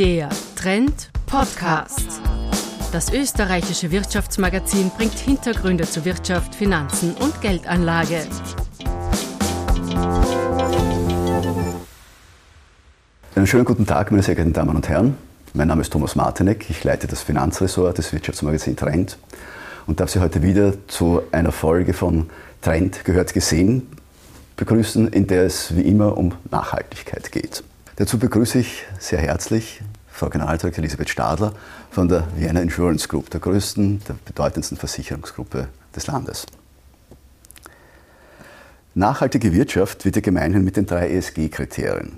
Der Trend Podcast. Das österreichische Wirtschaftsmagazin bringt Hintergründe zu Wirtschaft, Finanzen und Geldanlage. Einen schönen guten Tag, meine sehr geehrten Damen und Herren. Mein Name ist Thomas Martinek, ich leite das Finanzressort des Wirtschaftsmagazins Trend und darf Sie heute wieder zu einer Folge von Trend gehört gesehen begrüßen, in der es wie immer um Nachhaltigkeit geht. Dazu begrüße ich sehr herzlich Frau Generaldirektorin Elisabeth Stadler von der Vienna Insurance Group, der größten, der bedeutendsten Versicherungsgruppe des Landes. Nachhaltige Wirtschaft wird ja gemeinhin mit den drei ESG-Kriterien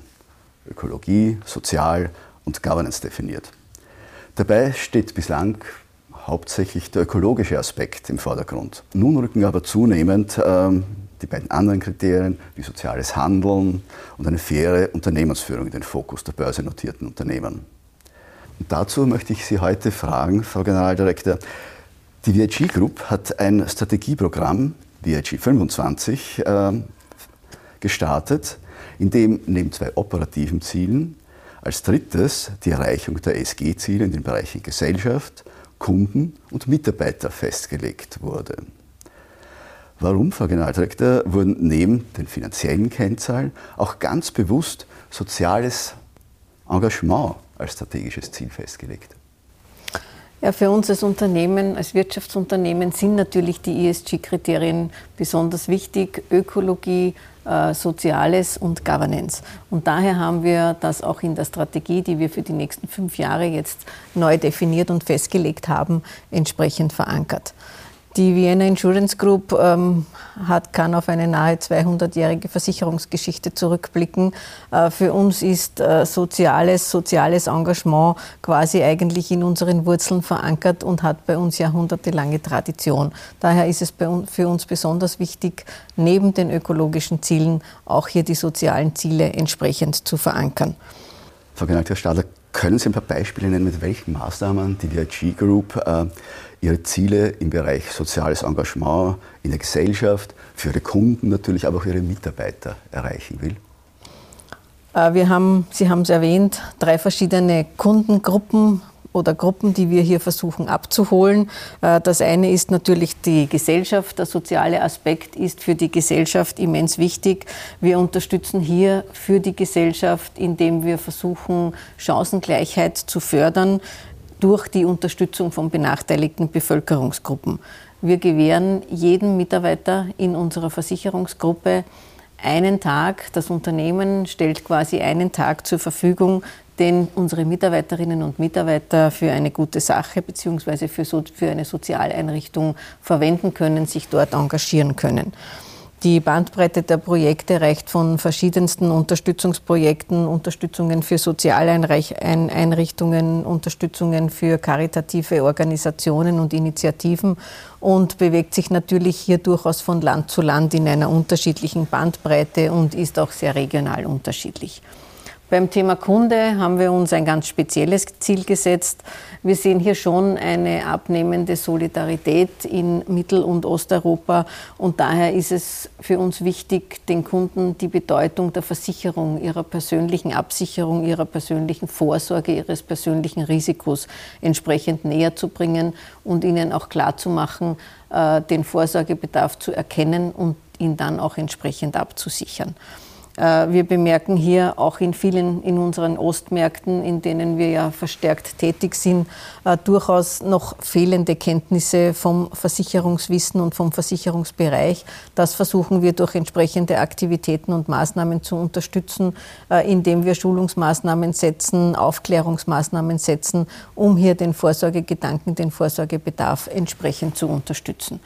Ökologie, Sozial und Governance definiert. Dabei steht bislang hauptsächlich der ökologische Aspekt im Vordergrund. Nun rücken aber zunehmend ähm, die beiden anderen Kriterien, wie soziales Handeln und eine faire Unternehmensführung in den Fokus der börsennotierten Unternehmen. Und dazu möchte ich Sie heute fragen, Frau Generaldirektor. Die VIG Group hat ein Strategieprogramm, VIG 25, äh, gestartet, in dem neben zwei operativen Zielen als drittes die Erreichung der ESG-Ziele in den Bereichen Gesellschaft, Kunden und Mitarbeiter festgelegt wurde. Warum, Frau Generaldirektor, wurden neben den finanziellen Kennzahlen auch ganz bewusst soziales Engagement als strategisches Ziel festgelegt? Ja, für uns als Unternehmen, als Wirtschaftsunternehmen sind natürlich die ESG-Kriterien besonders wichtig. Ökologie, äh, Soziales und Governance. Und daher haben wir das auch in der Strategie, die wir für die nächsten fünf Jahre jetzt neu definiert und festgelegt haben, entsprechend verankert. Die Vienna Insurance Group ähm, hat, kann auf eine nahe 200-jährige Versicherungsgeschichte zurückblicken. Äh, für uns ist äh, soziales, soziales Engagement quasi eigentlich in unseren Wurzeln verankert und hat bei uns jahrhundertelange Tradition. Daher ist es uns, für uns besonders wichtig, neben den ökologischen Zielen auch hier die sozialen Ziele entsprechend zu verankern. Frau General Stadler, können Sie ein paar Beispiele nennen, mit welchen Maßnahmen die DRG Group äh, ihre Ziele im Bereich soziales Engagement in der Gesellschaft, für ihre Kunden natürlich, aber auch ihre Mitarbeiter erreichen will? Äh, wir haben, Sie haben es erwähnt, drei verschiedene Kundengruppen oder Gruppen, die wir hier versuchen abzuholen. Äh, das eine ist natürlich die Gesellschaft. Der soziale Aspekt ist für die Gesellschaft immens wichtig. Wir unterstützen hier für die Gesellschaft, indem wir versuchen, Chancengleichheit zu fördern durch die Unterstützung von benachteiligten Bevölkerungsgruppen. Wir gewähren jedem Mitarbeiter in unserer Versicherungsgruppe einen Tag. Das Unternehmen stellt quasi einen Tag zur Verfügung, den unsere Mitarbeiterinnen und Mitarbeiter für eine gute Sache bzw. Für, so, für eine Sozialeinrichtung verwenden können, sich dort engagieren können. Die Bandbreite der Projekte reicht von verschiedensten Unterstützungsprojekten, Unterstützungen für Sozialeinrichtungen, Unterstützungen für karitative Organisationen und Initiativen und bewegt sich natürlich hier durchaus von Land zu Land in einer unterschiedlichen Bandbreite und ist auch sehr regional unterschiedlich. Beim Thema Kunde haben wir uns ein ganz spezielles Ziel gesetzt. Wir sehen hier schon eine abnehmende Solidarität in Mittel- und Osteuropa und daher ist es für uns wichtig, den Kunden die Bedeutung der Versicherung, ihrer persönlichen Absicherung, ihrer persönlichen Vorsorge, ihres persönlichen Risikos entsprechend näher zu bringen und ihnen auch klarzumachen, äh, den Vorsorgebedarf zu erkennen und ihn dann auch entsprechend abzusichern. Äh, wir bemerken hier auch in vielen in unseren Ostmärkten, in denen wir ja verstärkt tätig sind, äh, durchaus noch fehlende Kenntnisse vom Versicherungswissen und vom Versicherungsbereich. Das versuchen wir durch entsprechende Aktivitäten und Maßnahmen zu unterstützen, äh, indem wir Schulungsmaßnahmen setzen, Aufklärungsmaßnahmen setzen, um hier den Vorsorgegedanken, den Vorsorgebedarf entsprechend zu unterstützen.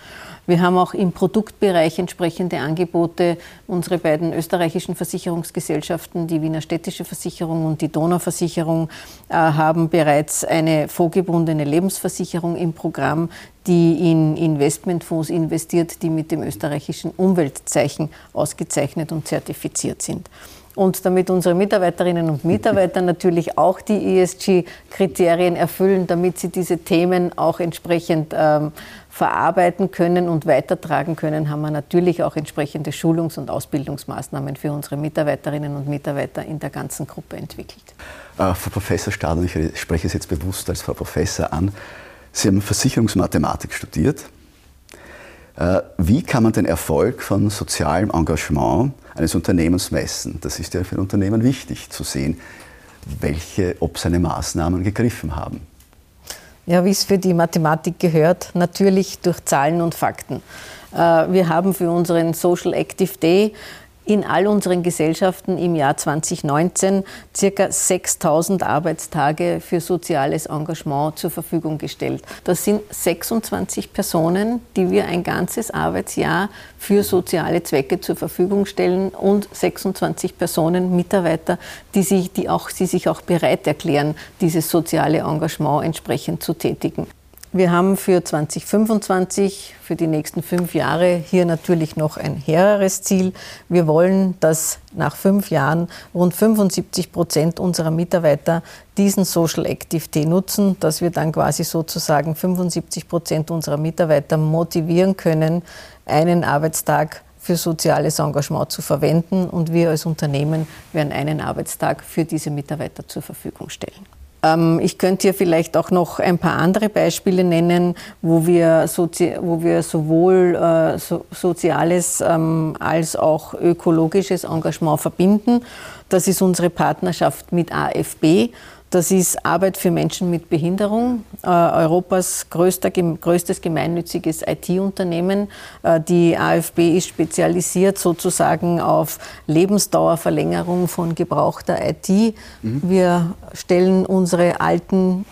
Wir haben auch im Produktbereich entsprechende Angebote. Unsere beiden österreichischen Versicherungsgesellschaften, die Wiener Städtische Versicherung und die Donauversicherung, äh, haben bereits eine vorgebundene Lebensversicherung im Programm, die in Investmentfonds investiert, die mit dem österreichischen Umweltzeichen ausgezeichnet und zertifiziert sind. Und damit unsere Mitarbeiterinnen und Mitarbeiter natürlich auch die ESG-Kriterien erfüllen, damit sie diese Themen auch entsprechend ähm, verarbeiten können und weitertragen können, haben wir natürlich auch entsprechende Schulungs- und Ausbildungsmaßnahmen für unsere Mitarbeiterinnen und Mitarbeiter in der ganzen Gruppe entwickelt. Äh, Frau Professor Stadl, ich spreche es jetzt bewusst als Frau Professor an. Sie haben Versicherungsmathematik studiert. Äh, wie kann man den Erfolg von sozialem Engagement eines Unternehmens messen? Das ist ja für ein Unternehmen wichtig zu sehen, welche, ob seine Maßnahmen gegriffen haben. Ja, wie es für die Mathematik gehört, natürlich durch Zahlen und Fakten. Äh, wir haben für unseren Social Active Day in all unseren Gesellschaften im Jahr 2019 circa 6000 Arbeitstage für soziales Engagement zur Verfügung gestellt. Das sind 26 Personen, die wir ein ganzes Arbeitsjahr für soziale Zwecke zur Verfügung stellen und 26 Personen, Mitarbeiter, die sich, die auch, die sich auch bereit erklären, dieses soziale Engagement entsprechend zu tätigen. Wir haben für 2025, für die nächsten fünf Jahre, hier natürlich noch ein hehreres Ziel. Wir wollen, dass nach fünf Jahren rund 75 Prozent unserer Mitarbeiter diesen Social Active Day nutzen, dass wir dann quasi sozusagen 75 Prozent unserer Mitarbeiter motivieren können, einen Arbeitstag für soziales Engagement zu verwenden und wir als Unternehmen werden einen Arbeitstag für diese Mitarbeiter zur Verfügung stellen. Ähm, ich könnte hier vielleicht auch noch ein paar andere Beispiele nennen, wo wir, wo wir sowohl äh, soziales ähm, als auch ökologisches Engagement verbinden. Das ist unsere Partnerschaft mit AFB. Das ist Arbeit für Menschen mit Behinderung, äh, Europas größter, größtes gemeinnütziges IT-Unternehmen. Äh, die AFB ist spezialisiert sozusagen auf Lebensdauerverlängerung von gebrauchter IT. Mhm. Wir stellen unsere alten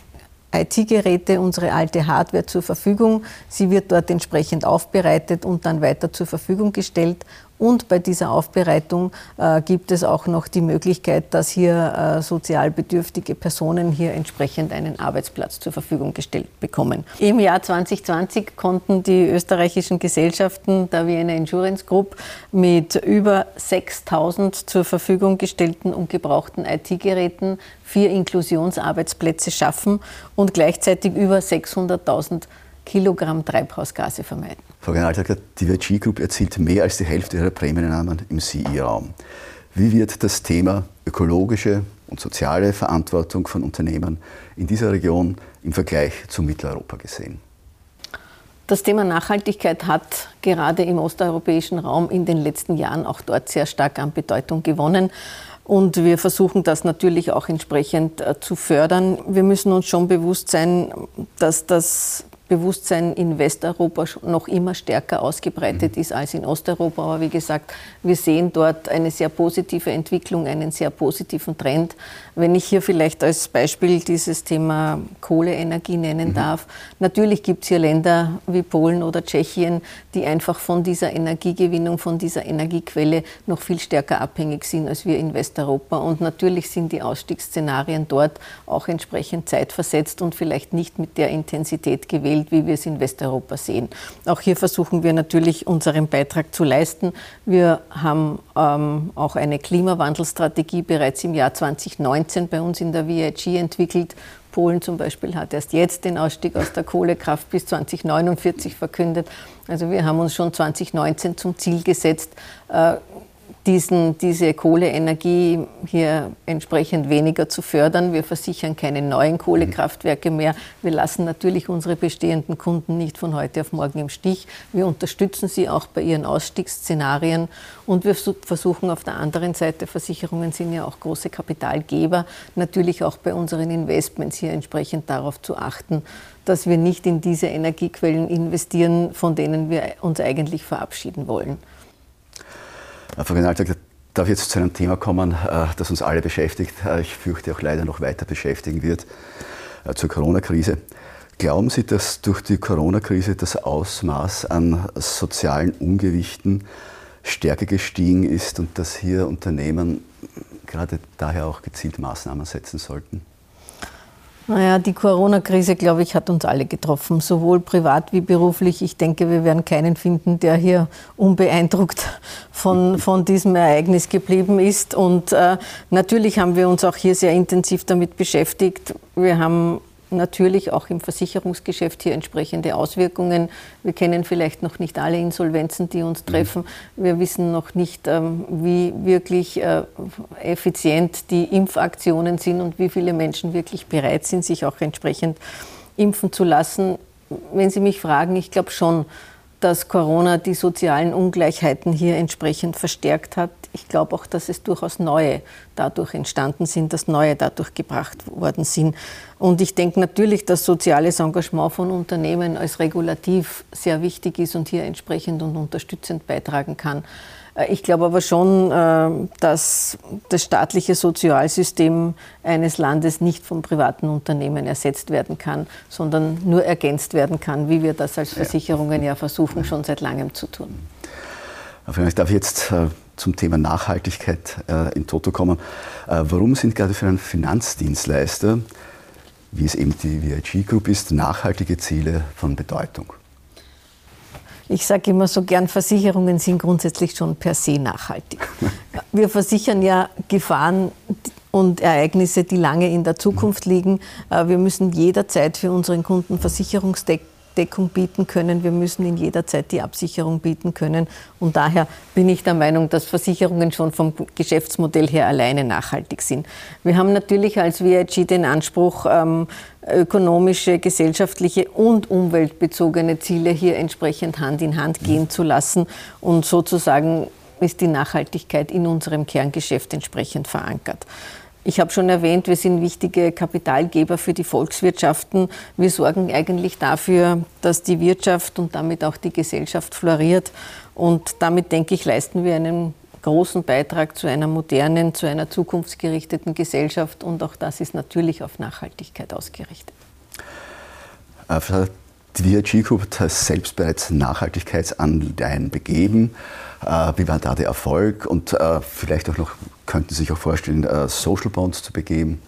IT-Geräte, unsere alte Hardware zur Verfügung. Sie wird dort entsprechend aufbereitet und dann weiter zur Verfügung gestellt. Und bei dieser Aufbereitung äh, gibt es auch noch die Möglichkeit, dass hier äh, sozial bedürftige Personen hier entsprechend einen Arbeitsplatz zur Verfügung gestellt bekommen. Im Jahr 2020 konnten die österreichischen Gesellschaften der Vienna Insurance Group mit über 6000 zur Verfügung gestellten und gebrauchten IT-Geräten vier Inklusionsarbeitsplätze schaffen und gleichzeitig über 600.000 Kilogramm Treibhausgase vermeiden. Frau Generaldirektor, die VG Group erzielt mehr als die Hälfte ihrer Prämiennahmen im CI-Raum. Wie wird das Thema ökologische und soziale Verantwortung von Unternehmen in dieser Region im Vergleich zu Mitteleuropa gesehen? Das Thema Nachhaltigkeit hat gerade im osteuropäischen Raum in den letzten Jahren auch dort sehr stark an Bedeutung gewonnen. Und wir versuchen das natürlich auch entsprechend äh, zu fördern. Wir müssen uns schon bewusst sein, dass das Bewusstsein in Westeuropa noch immer stärker ausgebreitet mhm. ist als in Osteuropa. Aber wie gesagt, wir sehen dort eine sehr positive Entwicklung, einen sehr positiven Trend. Wenn ich hier vielleicht als Beispiel dieses Thema Kohleenergie nennen mhm. darf. Natürlich gibt es hier Länder wie Polen oder Tschechien, die einfach von dieser Energiegewinnung, von dieser Energiequelle noch viel stärker abhängig sind als wir in Westeuropa. Und natürlich sind die Ausstiegsszenarien dort auch entsprechend zeitversetzt und vielleicht nicht mit der Intensität gewählt Welt, wie wir es in Westeuropa sehen. Auch hier versuchen wir natürlich unseren Beitrag zu leisten. Wir haben ähm, auch eine Klimawandelstrategie bereits im Jahr 2019 bei uns in der VIG entwickelt. Polen zum Beispiel hat erst jetzt den Ausstieg aus der Kohlekraft bis 2049 verkündet. Also wir haben uns schon 2019 zum Ziel gesetzt, äh, diesen, diese Kohleenergie hier entsprechend weniger zu fördern. Wir versichern keine neuen Kohlekraftwerke mehr. Wir lassen natürlich unsere bestehenden Kunden nicht von heute auf morgen im Stich. Wir unterstützen sie auch bei ihren Ausstiegsszenarien und wir versuchen auf der anderen Seite, Versicherungen sind ja auch große Kapitalgeber, natürlich auch bei unseren Investments hier entsprechend darauf zu achten, dass wir nicht in diese Energiequellen investieren, von denen wir uns eigentlich verabschieden wollen. Frau Generaldirektor, darf ich jetzt zu einem Thema kommen, äh, das uns alle beschäftigt, äh, ich fürchte auch leider noch weiter beschäftigen wird, äh, zur Corona-Krise. Glauben Sie, dass durch die Corona-Krise das Ausmaß an sozialen Ungewichten stärker gestiegen ist und dass hier Unternehmen gerade daher auch gezielt Maßnahmen setzen sollten? Naja, die Corona-Krise, glaube ich, hat uns alle getroffen, sowohl privat wie beruflich. Ich denke, wir werden keinen finden, der hier unbeeindruckt von, von diesem Ereignis geblieben ist. Und äh, natürlich haben wir uns auch hier sehr intensiv damit beschäftigt. Wir haben natürlich auch im Versicherungsgeschäft hier entsprechende Auswirkungen. Wir kennen vielleicht noch nicht alle Insolvenzen, die uns mhm. treffen. Wir wissen noch nicht, ähm, wie wirklich äh, effizient die Impfaktionen sind und wie viele Menschen wirklich bereit sind, sich auch entsprechend impfen zu lassen. Wenn Sie mich fragen, ich glaube schon, dass Corona die sozialen Ungleichheiten hier entsprechend verstärkt hat. Ich glaube auch, dass es durchaus neue dadurch entstanden sind, dass neue dadurch gebracht worden sind. Und ich denke natürlich, dass soziales Engagement von Unternehmen als regulativ sehr wichtig ist und hier entsprechend und unterstützend beitragen kann. Äh, ich glaube aber schon, äh, dass das staatliche Sozialsystem eines Landes nicht vom privaten Unternehmen ersetzt werden kann, sondern nur ergänzt werden kann, wie wir das als Versicherungen ja versuchen, schon seit langem zu tun. Ich darf jetzt äh, zum Thema Nachhaltigkeit in Toto kommen. Warum sind gerade für einen Finanzdienstleister, wie es eben die VIG Group ist, nachhaltige Ziele von Bedeutung? Ich sage immer so gern, Versicherungen sind grundsätzlich schon per se nachhaltig. Wir versichern ja Gefahren und Ereignisse, die lange in der Zukunft liegen. Äh, wir müssen jederzeit für unseren Kunden Versicherungsdeckung Deckung bieten können. Wir müssen in jeder Zeit die Absicherung bieten können. Und daher bin ich der Meinung, dass Versicherungen schon vom Geschäftsmodell her alleine nachhaltig sind. Wir haben natürlich als VIG den Anspruch, ähm, ökonomische, gesellschaftliche und umweltbezogene Ziele hier entsprechend Hand in Hand gehen zu lassen und sozusagen ist die Nachhaltigkeit in unserem Kerngeschäft entsprechend verankert. Ich habe schon erwähnt, wir sind wichtige Kapitalgeber für die Volkswirtschaften. Wir sorgen eigentlich dafür, dass die Wirtschaft und damit auch die Gesellschaft floriert. Und damit, denke ich, leisten wir einen großen Beitrag zu einer modernen, zu einer zukunftsgerichteten Gesellschaft. Und auch das ist natürlich auf Nachhaltigkeit ausgerichtet. Die VIG Group hat selbst bereits Nachhaltigkeitsanleihen begeben. Äh, wie war da der Erfolg? Und äh, vielleicht auch noch, könnten sich auch vorstellen, äh, Social Bonds zu begeben?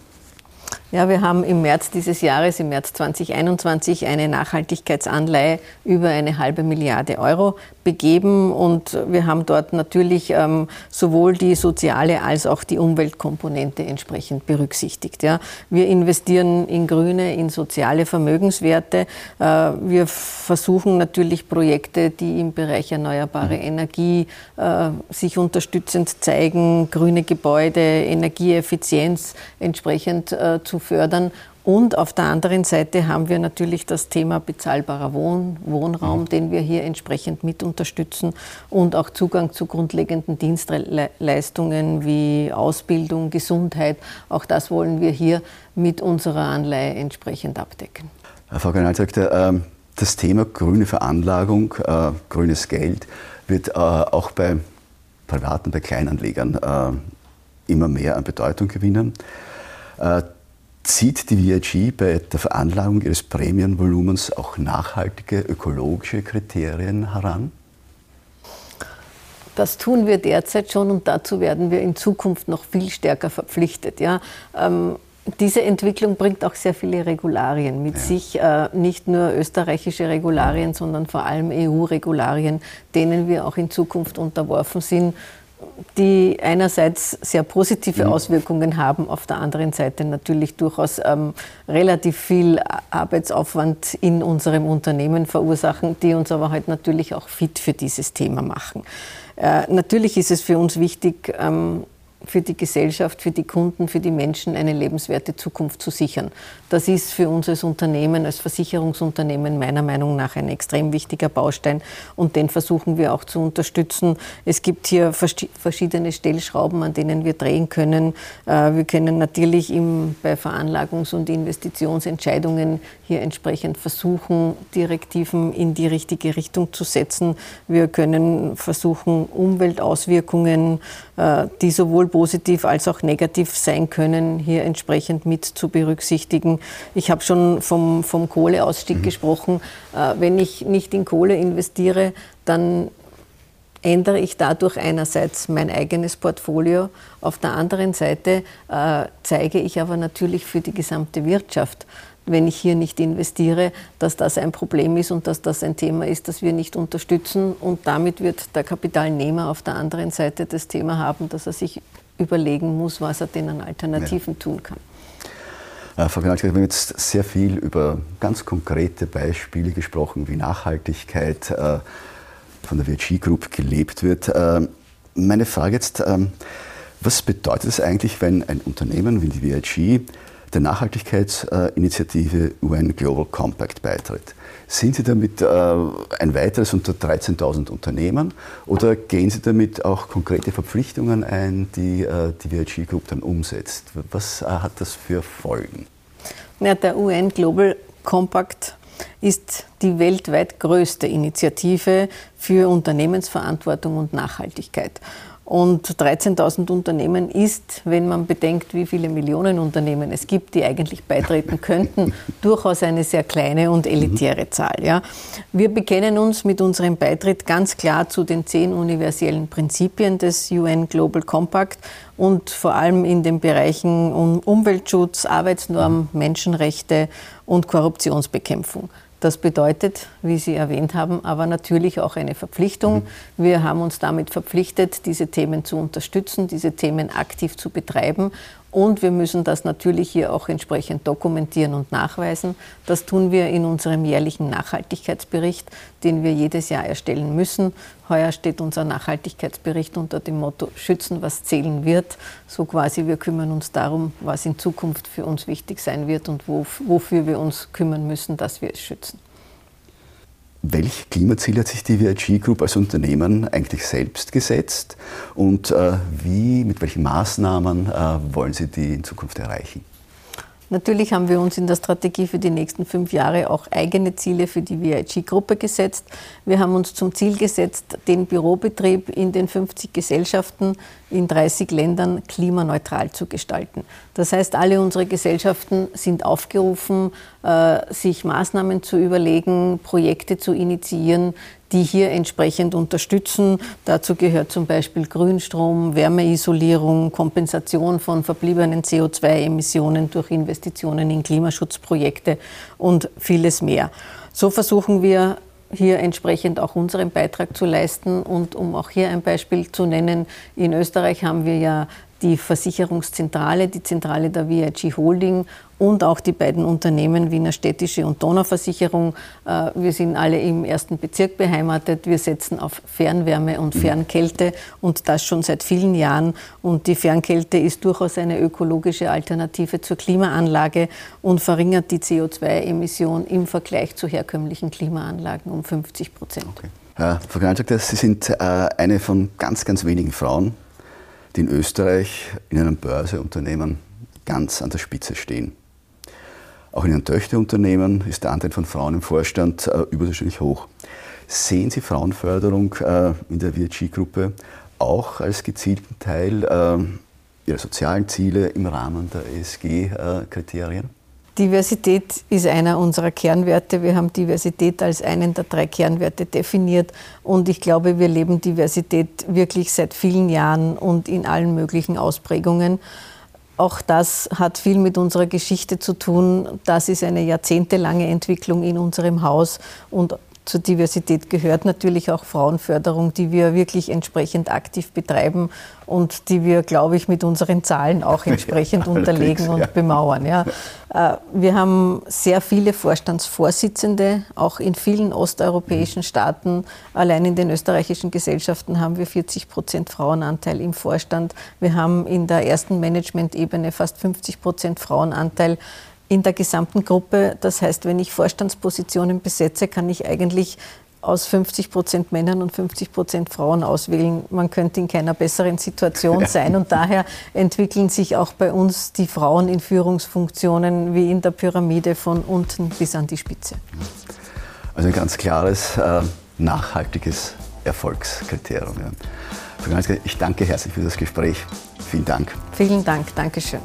Ja, wir haben im März dieses Jahres, im März 2021, eine Nachhaltigkeitsanleihe über eine halbe Milliarde Euro begeben und wir haben dort natürlich ähm, sowohl die soziale als auch die Umweltkomponente entsprechend berücksichtigt. Ja. Wir investieren in grüne, in soziale Vermögenswerte. Äh, wir versuchen natürlich Projekte, die im Bereich erneuerbare mhm. Energie äh, sich unterstützend zeigen, grüne Gebäude, Energieeffizienz entsprechend äh, zu fördern und auf der anderen Seite haben wir natürlich das Thema bezahlbarer Wohn Wohnraum, mhm. den wir hier entsprechend mit unterstützen und auch Zugang zu grundlegenden Dienstleistungen wie Ausbildung, Gesundheit. Auch das wollen wir hier mit unserer Anleihe entsprechend abdecken. Herr Frau sagte, ähm, das Thema grüne Veranlagung, äh, grünes Geld wird äh, auch bei privaten, bei Kleinanlegern äh, immer mehr an Bedeutung gewinnen zieht die VIG bei der Veranlagung ihres Prämienvolumens auch nachhaltige ökologische Kriterien heran? Das tun wir derzeit schon und dazu werden wir in Zukunft noch viel stärker verpflichtet. Ja. Ähm, diese Entwicklung bringt auch sehr viele Regularien mit ja. sich, äh, nicht nur österreichische Regularien, sondern vor allem EU-Regularien, denen wir auch in Zukunft unterworfen sind die einerseits sehr positive mhm. Auswirkungen haben, auf der anderen Seite natürlich durchaus ähm, relativ viel Arbeitsaufwand in unserem Unternehmen verursachen, die uns aber halt natürlich auch fit für dieses Thema machen. Äh, natürlich ist es für uns wichtig, ähm, für die Gesellschaft, für die Kunden, für die Menschen eine lebenswerte Zukunft zu sichern. Das ist für uns als Unternehmen, als Versicherungsunternehmen meiner Meinung nach ein extrem wichtiger Baustein und den versuchen wir auch zu unterstützen. Es gibt hier verschiedene Stellschrauben, an denen wir drehen können. Äh, wir können natürlich bei Veranlagungs- und Investitionsentscheidungen hier entsprechend versuchen, Direktiven in die richtige Richtung zu setzen. Wir können versuchen, Umweltauswirkungen, äh, die sowohl positiv als auch negativ sein können, hier entsprechend mit zu berücksichtigen. Ich habe schon vom, vom Kohleausstieg mhm. gesprochen. Äh, wenn ich nicht in Kohle investiere, dann ändere ich dadurch einerseits mein eigenes Portfolio, auf der anderen Seite äh, zeige ich aber natürlich für die gesamte Wirtschaft, wenn ich hier nicht investiere, dass das ein Problem ist und dass das ein Thema ist, das wir nicht unterstützen. Und damit wird der Kapitalnehmer auf der anderen Seite das Thema haben, dass er sich überlegen muss, was er denn an Alternativen ja. tun kann. Äh, Frau Finanzministerin, wir haben jetzt sehr viel über ganz konkrete Beispiele gesprochen, wie Nachhaltigkeit äh, von der VG Group gelebt wird. Äh, meine Frage jetzt, ähm, was bedeutet es eigentlich, wenn ein Unternehmen wie die VIG der Nachhaltigkeitsinitiative UN Global Compact beitritt? Sind Sie damit äh, ein weiteres unter 13.000 Unternehmen oder gehen Sie damit auch konkrete Verpflichtungen ein, die äh, die VIG Group dann umsetzt? Was hat das für Folgen? Ja, der UN Global Compact ist die weltweit größte Initiative für Unternehmensverantwortung und Nachhaltigkeit. Und 13.000 Unternehmen ist, wenn man bedenkt, wie viele Millionen Unternehmen es gibt, die eigentlich beitreten könnten, durchaus eine sehr kleine und elitäre mhm. Zahl. Ja. Wir bekennen uns mit unserem Beitritt ganz klar zu den zehn universellen Prinzipien des UN Global Compact und vor allem in den Bereichen Umweltschutz, Arbeitsnormen, mhm. Menschenrechte und Korruptionsbekämpfung. Das bedeutet, wie Sie erwähnt haben, aber natürlich auch eine Verpflichtung. Mhm. Wir haben uns damit verpflichtet, diese Themen zu unterstützen, diese Themen aktiv zu betreiben. Und wir müssen das natürlich hier auch entsprechend dokumentieren und nachweisen. Das tun wir in unserem jährlichen Nachhaltigkeitsbericht, den wir jedes Jahr erstellen müssen. Heuer steht unser Nachhaltigkeitsbericht unter dem Motto Schützen, was zählen wird. So quasi, wir kümmern uns darum, was in Zukunft für uns wichtig sein wird und wofür wir uns kümmern müssen, dass wir es schützen. Welche Klimaziele hat sich die VIG Group als Unternehmen eigentlich selbst gesetzt und äh, wie, mit welchen Maßnahmen äh, wollen Sie die in Zukunft erreichen? Natürlich haben wir uns in der Strategie für die nächsten fünf Jahre auch eigene Ziele für die VIG-Gruppe gesetzt. Wir haben uns zum Ziel gesetzt, den Bürobetrieb in den 50 Gesellschaften in 30 Ländern klimaneutral zu gestalten. Das heißt, alle unsere Gesellschaften sind aufgerufen, äh, sich Maßnahmen zu überlegen, Projekte zu initiieren, die hier entsprechend unterstützen. Dazu gehört zum Beispiel Grünstrom, Wärmeisolierung, Kompensation von verbliebenen CO2-Emissionen durch Investitionen in Klimaschutzprojekte und vieles mehr. So versuchen wir hier entsprechend auch unseren Beitrag zu leisten. Und um auch hier ein Beispiel zu nennen, in Österreich haben wir ja die Versicherungszentrale, die Zentrale der VIG Holding und auch die beiden Unternehmen Wiener Städtische und Donauversicherung. Äh, wir sind alle im ersten Bezirk beheimatet. Wir setzen auf Fernwärme und mhm. Fernkälte und das schon seit vielen Jahren. Und die Fernkälte ist durchaus eine ökologische Alternative zur Klimaanlage und verringert die CO2-Emission im Vergleich zu herkömmlichen Klimaanlagen um 50 Prozent. Okay. Frau Granschak, Sie sind äh, eine von ganz, ganz wenigen Frauen, die in Österreich in einem Börseunternehmen ganz an der Spitze stehen. Auch in Ihren Töchterunternehmen ist der Anteil von Frauen im Vorstand äh, überdurchschnittlich hoch. Sehen Sie Frauenförderung äh, in der VIG-Gruppe auch als gezielten Teil äh, Ihrer sozialen Ziele im Rahmen der ESG-Kriterien? Diversität ist einer unserer Kernwerte. Wir haben Diversität als einen der drei Kernwerte definiert. Und ich glaube, wir leben Diversität wirklich seit vielen Jahren und in allen möglichen Ausprägungen. Auch das hat viel mit unserer Geschichte zu tun. Das ist eine jahrzehntelange Entwicklung in unserem Haus und zur Diversität gehört natürlich auch Frauenförderung, die wir wirklich entsprechend aktiv betreiben und die wir, glaube ich, mit unseren Zahlen auch entsprechend ja, unterlegen und ja. bemauern. Ja. Äh, wir haben sehr viele Vorstandsvorsitzende, auch in vielen osteuropäischen Staaten. Allein in den österreichischen Gesellschaften haben wir 40 Prozent Frauenanteil im Vorstand. Wir haben in der ersten Management-Ebene fast 50 Prozent Frauenanteil in der gesamten Gruppe. Das heißt, wenn ich Vorstandspositionen besetze, kann ich eigentlich aus 50 Prozent Männern und 50 Prozent Frauen auswählen. Man könnte in keiner besseren Situation sein. Und daher entwickeln sich auch bei uns die Frauen in Führungsfunktionen wie in der Pyramide von unten bis an die Spitze. Also ein ganz klares, äh, nachhaltiges Erfolgskriterium. Ja. Ich danke herzlich für das Gespräch. Vielen Dank. Vielen Dank. Dankeschön.